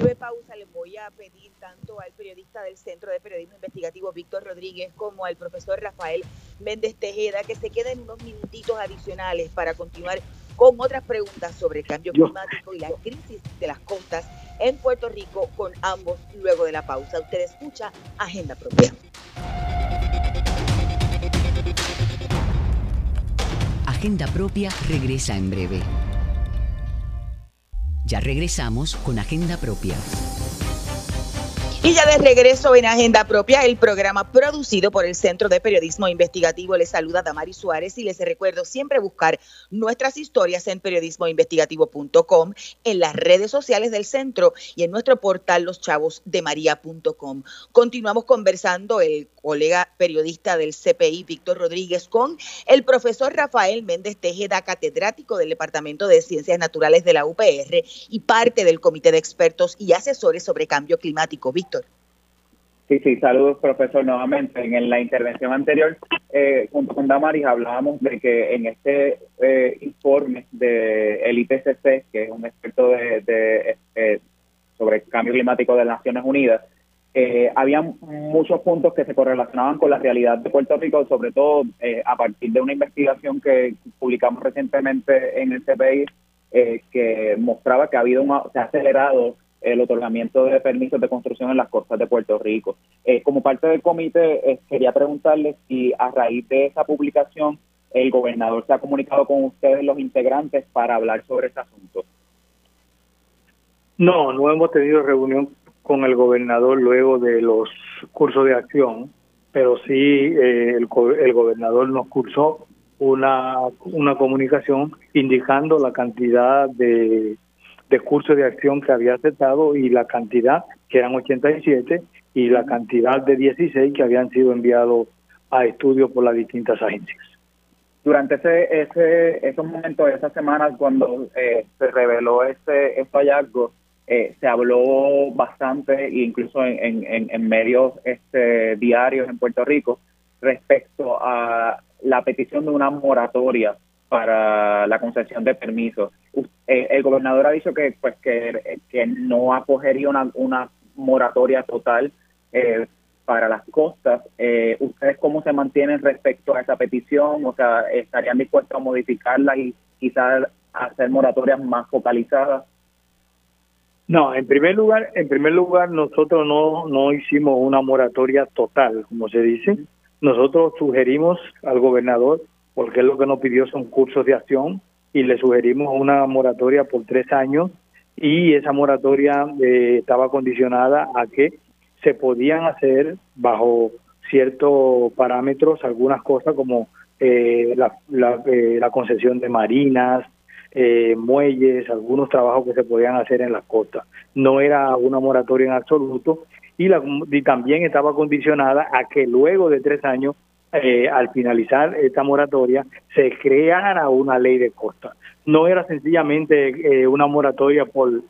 breve pausa. Les voy a pedir tanto al periodista del Centro de Periodismo Investigativo Víctor Rodríguez como al profesor Rafael Méndez Tejeda que se queden unos minutitos adicionales para continuar con otras preguntas sobre el cambio climático y la crisis de las costas en Puerto Rico con ambos luego de la pausa. Usted escucha Agenda Propia. Agenda Propia regresa en breve. Ya regresamos con Agenda Propia. Y ya de regreso en Agenda Propia, el programa producido por el Centro de Periodismo Investigativo. Les saluda Damari Suárez y les recuerdo siempre buscar nuestras historias en periodismoinvestigativo.com, en las redes sociales del centro y en nuestro portal loschavosdemaria.com. Continuamos conversando el colega periodista del CPI, Víctor Rodríguez, con el profesor Rafael Méndez Tejeda, catedrático del Departamento de Ciencias Naturales de la UPR y parte del Comité de Expertos y Asesores sobre Cambio Climático. Víctor. Sí, sí, saludos, profesor, nuevamente. En la intervención anterior, eh, junto con Damaris, hablábamos de que en este eh, informe del el IPCC, que es un experto de, eh, sobre el cambio climático de las Naciones Unidas, eh, había muchos puntos que se correlacionaban con la realidad de Puerto Rico, sobre todo eh, a partir de una investigación que publicamos recientemente en el CPI, eh, que mostraba que ha habido una, se ha acelerado el otorgamiento de permisos de construcción en las costas de Puerto Rico. Eh, como parte del comité, quería preguntarles si a raíz de esa publicación el gobernador se ha comunicado con ustedes, los integrantes, para hablar sobre este asunto. No, no hemos tenido reunión con el gobernador luego de los cursos de acción, pero sí eh, el, el, gobernador nos cursó una, una comunicación indicando la cantidad de, de cursos de acción que había aceptado y la cantidad, que eran 87, y la cantidad de 16 que habían sido enviados a estudio por las distintas agencias. Durante ese, ese, esos momentos, esas semanas, cuando eh, se reveló ese, ese hallazgo, eh, se habló bastante, incluso en, en, medios este, diarios en Puerto Rico, respecto a la petición de una moratoria para la concesión de permisos. Eh, el gobernador ha dicho que pues que, que no acogería una, una moratoria total eh, para las costas. ¿Ustedes cómo se mantienen respecto a esa petición? O sea, ¿estarían dispuestos a modificarla y quizás hacer moratorias más focalizadas? No, en primer lugar, en primer lugar nosotros no, no hicimos una moratoria total, como se dice. Nosotros sugerimos al gobernador, porque lo que nos pidió son cursos de acción, y le sugerimos una moratoria por tres años, y esa moratoria eh, estaba condicionada a que se podían hacer bajo ciertos parámetros algunas cosas como eh, la, la, eh, la concesión de marinas, eh, muelles, algunos trabajos que se podían hacer en las costas. No era una moratoria en absoluto y, la, y también estaba condicionada a que luego de tres años, eh, al finalizar esta moratoria, se creara una ley de costa. No era sencillamente eh, una moratoria por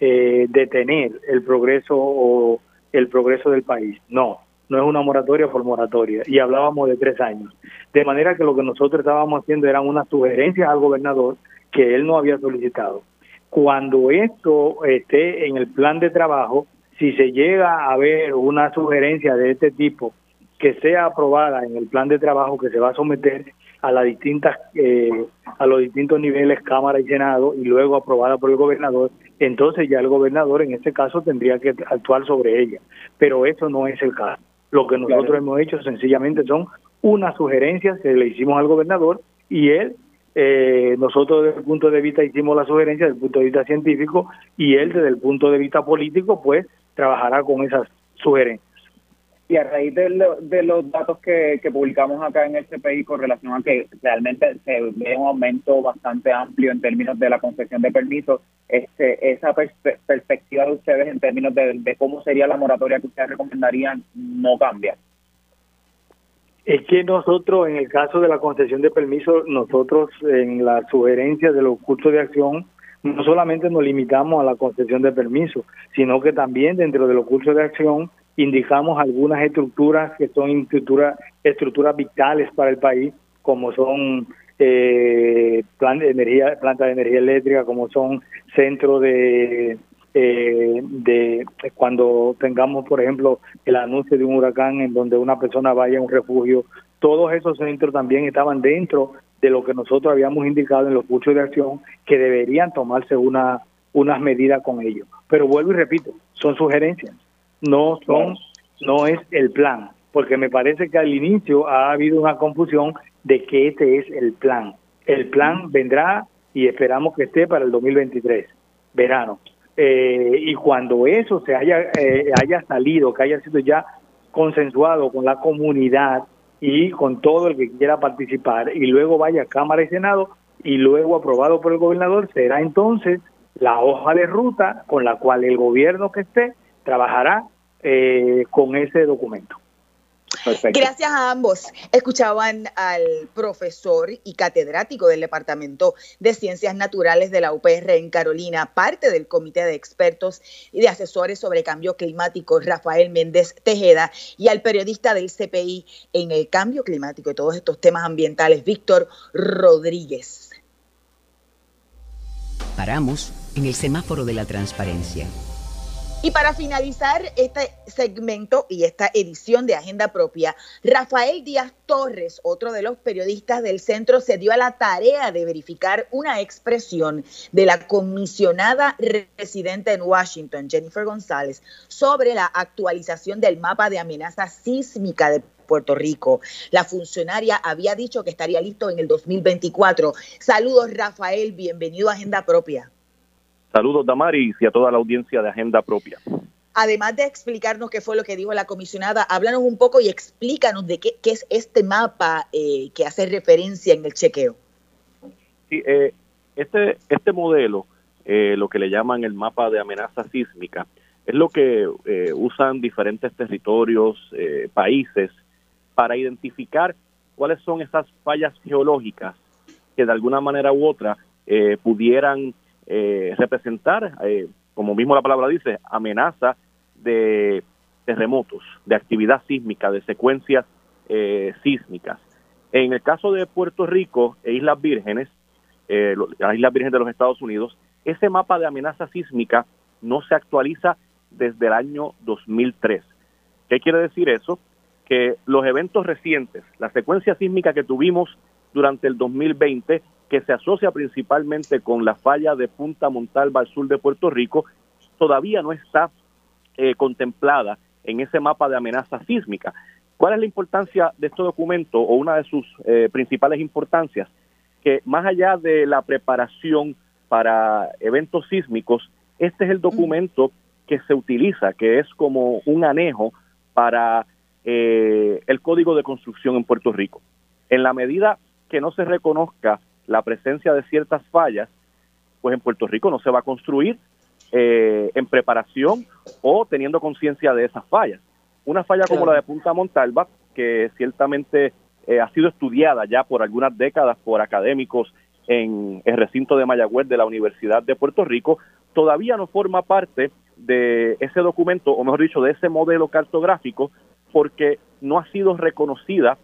detener el progreso o el progreso del país. No, no es una moratoria por moratoria. Y hablábamos de tres años. De manera que lo que nosotros estábamos haciendo eran unas sugerencias al gobernador que él no había solicitado. Cuando esto esté en el plan de trabajo, si se llega a ver una sugerencia de este tipo que sea aprobada en el plan de trabajo que se va a someter a las distintas eh, a los distintos niveles Cámara y Senado y luego aprobada por el gobernador, entonces ya el gobernador en este caso tendría que actuar sobre ella. Pero eso no es el caso. Lo que nosotros hemos hecho sencillamente son unas sugerencias que le hicimos al gobernador y él eh, nosotros desde el punto de vista hicimos la sugerencia desde el punto de vista científico y él desde el punto de vista político pues trabajará con esas sugerencias. Y a raíz de, los datos que, publicamos acá en el CPI con relación a que realmente se ve un aumento bastante amplio en términos de la concesión de permisos, este, esa perspectiva de ustedes en términos de, cómo sería la moratoria que ustedes recomendarían no cambia. Es que nosotros, en el caso de la concesión de permisos, nosotros en la sugerencia de los cursos de acción, no solamente nos limitamos a la concesión de permisos, sino que también dentro de los cursos de acción indicamos algunas estructuras que son estructuras, vitales para el país, como son eh, plan de energía, plantas de energía eléctrica, como son centros de, eh, de cuando tengamos, por ejemplo, el anuncio de un huracán en donde una persona vaya a un refugio, todos esos centros también estaban dentro de lo que nosotros habíamos indicado en los cursos de acción que deberían tomarse una unas medidas con ellos. Pero vuelvo y repito, son sugerencias no son, no es el plan, porque me parece que al inicio ha habido una confusión de que este es el plan. El plan vendrá y esperamos que esté para el 2023, verano. Eh, y cuando eso se haya, eh, haya salido, que haya sido ya consensuado con la comunidad y con todo el que quiera participar, y luego vaya a Cámara y Senado, y luego aprobado por el gobernador, será entonces la hoja de ruta con la cual el gobierno que esté trabajará eh, con ese documento. Gracias a ambos. Escuchaban al profesor y catedrático del Departamento de Ciencias Naturales de la UPR en Carolina, parte del Comité de Expertos y de Asesores sobre Cambio Climático, Rafael Méndez Tejeda, y al periodista del CPI en el cambio climático y todos estos temas ambientales, Víctor Rodríguez. Paramos en el semáforo de la transparencia y para finalizar este segmento y esta edición de Agenda Propia, Rafael Díaz Torres, otro de los periodistas del centro, se dio a la tarea de verificar una expresión de la comisionada residente en Washington, Jennifer González, sobre la actualización del mapa de amenaza sísmica de Puerto Rico. La funcionaria había dicho que estaría listo en el 2024. Saludos, Rafael, bienvenido a Agenda Propia. Saludos, Damaris, y a toda la audiencia de Agenda Propia. Además de explicarnos qué fue lo que dijo la comisionada, háblanos un poco y explícanos de qué, es este mapa eh, que hace referencia en el chequeo. Sí, eh, este, este modelo, eh, lo que le llaman el mapa de amenaza sísmica, es lo que usan diferentes territorios, países, para identificar cuáles son esas fallas geológicas que de alguna manera u otra pudieran eh, representar, eh, como mismo la palabra dice, amenaza de terremotos, de actividad sísmica, de secuencias eh, sísmicas. En el caso de Puerto Rico e Islas Vírgenes, las Islas Vírgenes de los Estados Unidos, ese mapa de amenaza sísmica no se actualiza desde el año 2003. ¿Qué quiere decir eso? Que los eventos recientes, la secuencia sísmica que tuvimos durante el 2020 que se asocia principalmente con la falla de Punta Montalva al sur de Puerto Rico, todavía no está eh, contemplada en ese mapa de amenaza sísmica. ¿Cuál es la importancia de este documento o una de sus eh, principales importancias? Que más allá de la preparación para eventos sísmicos, este es el documento que se utiliza, que es como un anejo para eh, el código de construcción en Puerto Rico. En la medida que no se reconozca la presencia de ciertas fallas, pues en Puerto Rico no se va a construir eh, en preparación o teniendo conciencia de esas fallas. Una falla como la de Punta Montalva, que ciertamente eh, ha sido estudiada ya por algunas décadas por académicos en el recinto de Mayagüez de la Universidad de Puerto Rico, todavía no forma parte de ese documento, o mejor dicho, de ese modelo cartográfico, porque no ha sido reconocida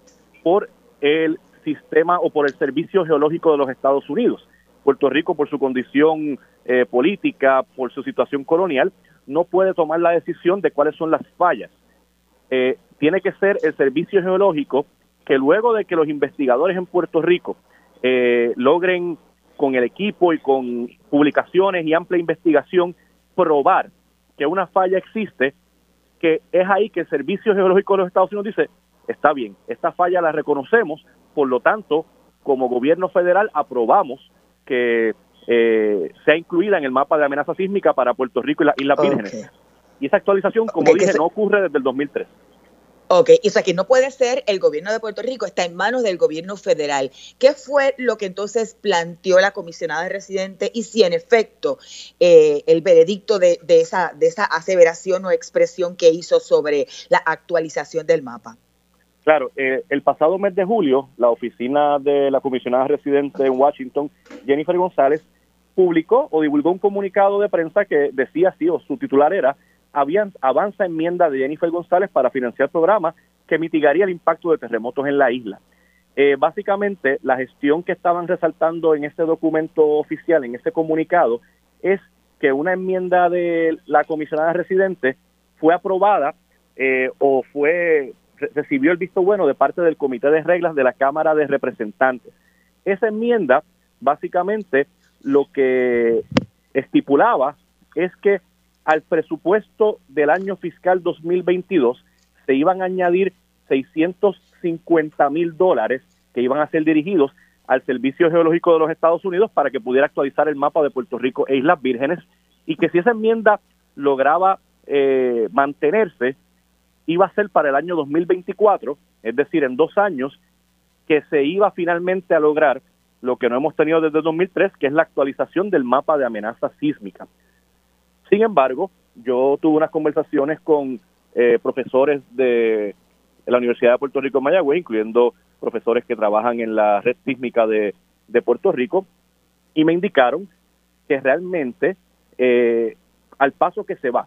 por el sistema o por el Servicio Geológico de los Estados Unidos. Puerto Rico, por su condición eh, política, por su situación colonial, no puede tomar la decisión de cuáles son las fallas. Eh, tiene que ser el Servicio Geológico que luego de que los investigadores en Puerto Rico eh, logren con el equipo y con publicaciones y amplia investigación probar que una falla existe, que es ahí que el Servicio Geológico de los Estados Unidos dice, está bien, esta falla la reconocemos, por lo tanto, como gobierno federal aprobamos que eh, sea incluida en el mapa de amenaza sísmica para Puerto Rico y las Islas Vírgenes. Y esa actualización, como dije, no ocurre desde el 2003. Ok, y o sea que no puede ser el gobierno de Puerto Rico, está en manos del gobierno federal. ¿Qué fue lo que entonces planteó la comisionada residente y si en efecto eh, el veredicto de, esa, de esa aseveración o expresión que hizo sobre la actualización del mapa? Claro, eh, el pasado mes de julio, la oficina de la comisionada residente en Washington, Jennifer González, publicó o divulgó un comunicado de prensa que decía así, o su titular era, avanza enmienda de Jennifer González para financiar programas que mitigaría el impacto de terremotos en la isla. Eh, básicamente, la gestión que estaban resaltando en este documento oficial, en este comunicado, es que una enmienda de la comisionada residente fue aprobada eh, o fue recibió el visto bueno de parte del Comité de Reglas de la Cámara de Representantes. Esa enmienda, básicamente, lo que estipulaba es que al presupuesto del año fiscal 2022 se iban a añadir 650 mil dólares que iban a ser dirigidos al Servicio Geológico de los Estados Unidos para que pudiera actualizar el mapa de Puerto Rico e Islas Vírgenes y que si esa enmienda lograba eh, mantenerse, iba a ser para el año 2024, es decir, en dos años, que se iba finalmente a lograr lo que no hemos tenido desde 2003, que es la actualización del mapa de amenaza sísmica. Sin embargo, yo tuve unas conversaciones con eh, profesores de, la Universidad de Puerto Rico en Mayagüez, incluyendo profesores que trabajan en la red sísmica de, Puerto Rico, y me indicaron que realmente eh, al paso que se va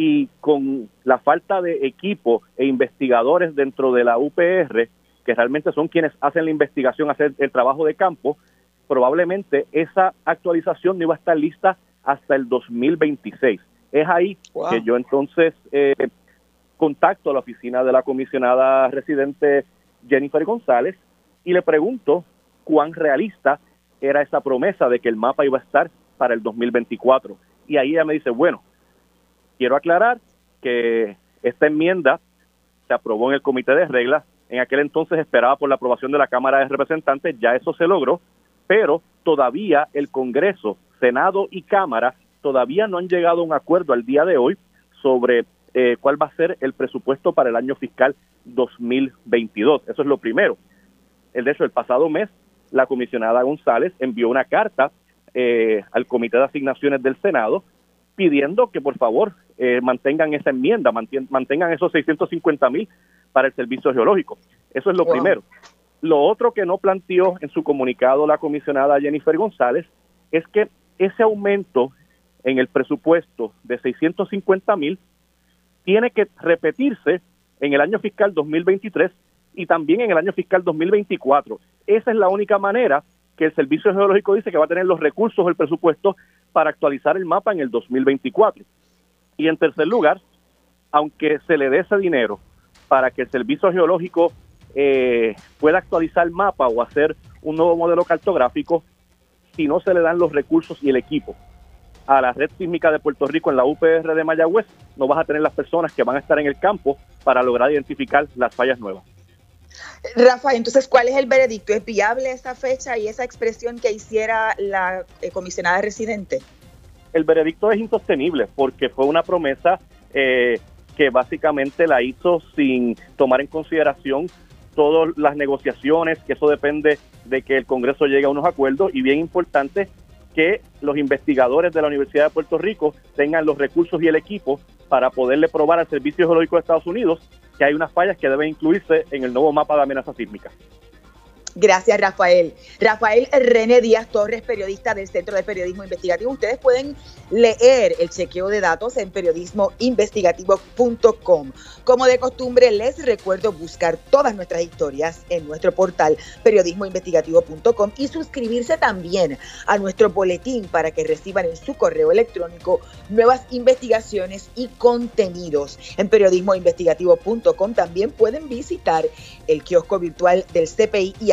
y con la falta de equipo e investigadores dentro de la UPR, que realmente son quienes hacen la investigación, hacen el trabajo de campo, probablemente esa actualización no iba a estar lista hasta el 2026. Es ahí que yo entonces eh, contacto a la oficina de la comisionada residente Jennifer González y le pregunto cuán realista era esa promesa de que el mapa iba a estar para el 2024. Y ahí ella me dice, bueno, quiero aclarar que esta enmienda se aprobó en el comité de reglas, en aquel entonces esperaba por la aprobación de la Cámara de Representantes, ya eso se logró, pero todavía el Congreso Senado y Cámara todavía no han llegado a un acuerdo al día de hoy sobre eh, cuál va a ser el presupuesto para el año fiscal 2022. Eso es lo primero. El de hecho, el pasado mes, la comisionada González envió una carta eh, al Comité de Asignaciones del Senado pidiendo que por favor eh, mantengan esa enmienda, mantengan esos 650 mil para el servicio geológico. Eso es lo primero. Lo otro que no planteó en su comunicado la comisionada Jennifer González es que ese aumento en el presupuesto de 650 mil tiene que repetirse en el año fiscal 2023 y también en el año fiscal 2024. Esa es la única manera que el Servicio Geológico dice que va a tener los recursos del presupuesto para actualizar el mapa en el 2024. Y en tercer lugar, aunque se le dé ese dinero para que el Servicio Geológico eh, pueda actualizar el mapa o hacer un nuevo modelo cartográfico, si no se le dan los recursos y el equipo a la red sísmica de Puerto Rico en la UPR de Mayagüez, no vas a tener las personas que van a estar en el campo para lograr identificar las fallas nuevas. Rafa, entonces, ¿cuál es el veredicto? ¿Es viable esa fecha y esa expresión que hiciera la eh, comisionada residente? El veredicto es insostenible porque fue una promesa eh, que básicamente la hizo sin tomar en consideración todas las negociaciones, que eso depende de que el Congreso llegue a unos acuerdos y bien importante que los investigadores de la Universidad de Puerto Rico tengan los recursos y el equipo para poderle probar al Servicio Geológico de Estados Unidos que hay unas fallas que deben incluirse en el nuevo mapa de amenaza sísmica. Gracias, Rafael. Rafael René Díaz Torres, periodista del Centro de Periodismo Investigativo. Ustedes pueden leer el chequeo de datos en periodismoinvestigativo.com. Como de costumbre, les recuerdo buscar todas nuestras historias en nuestro portal periodismoinvestigativo.com y suscribirse también a nuestro boletín para que reciban en su correo electrónico nuevas investigaciones y contenidos. En periodismoinvestigativo.com también pueden visitar el kiosco virtual del CPI y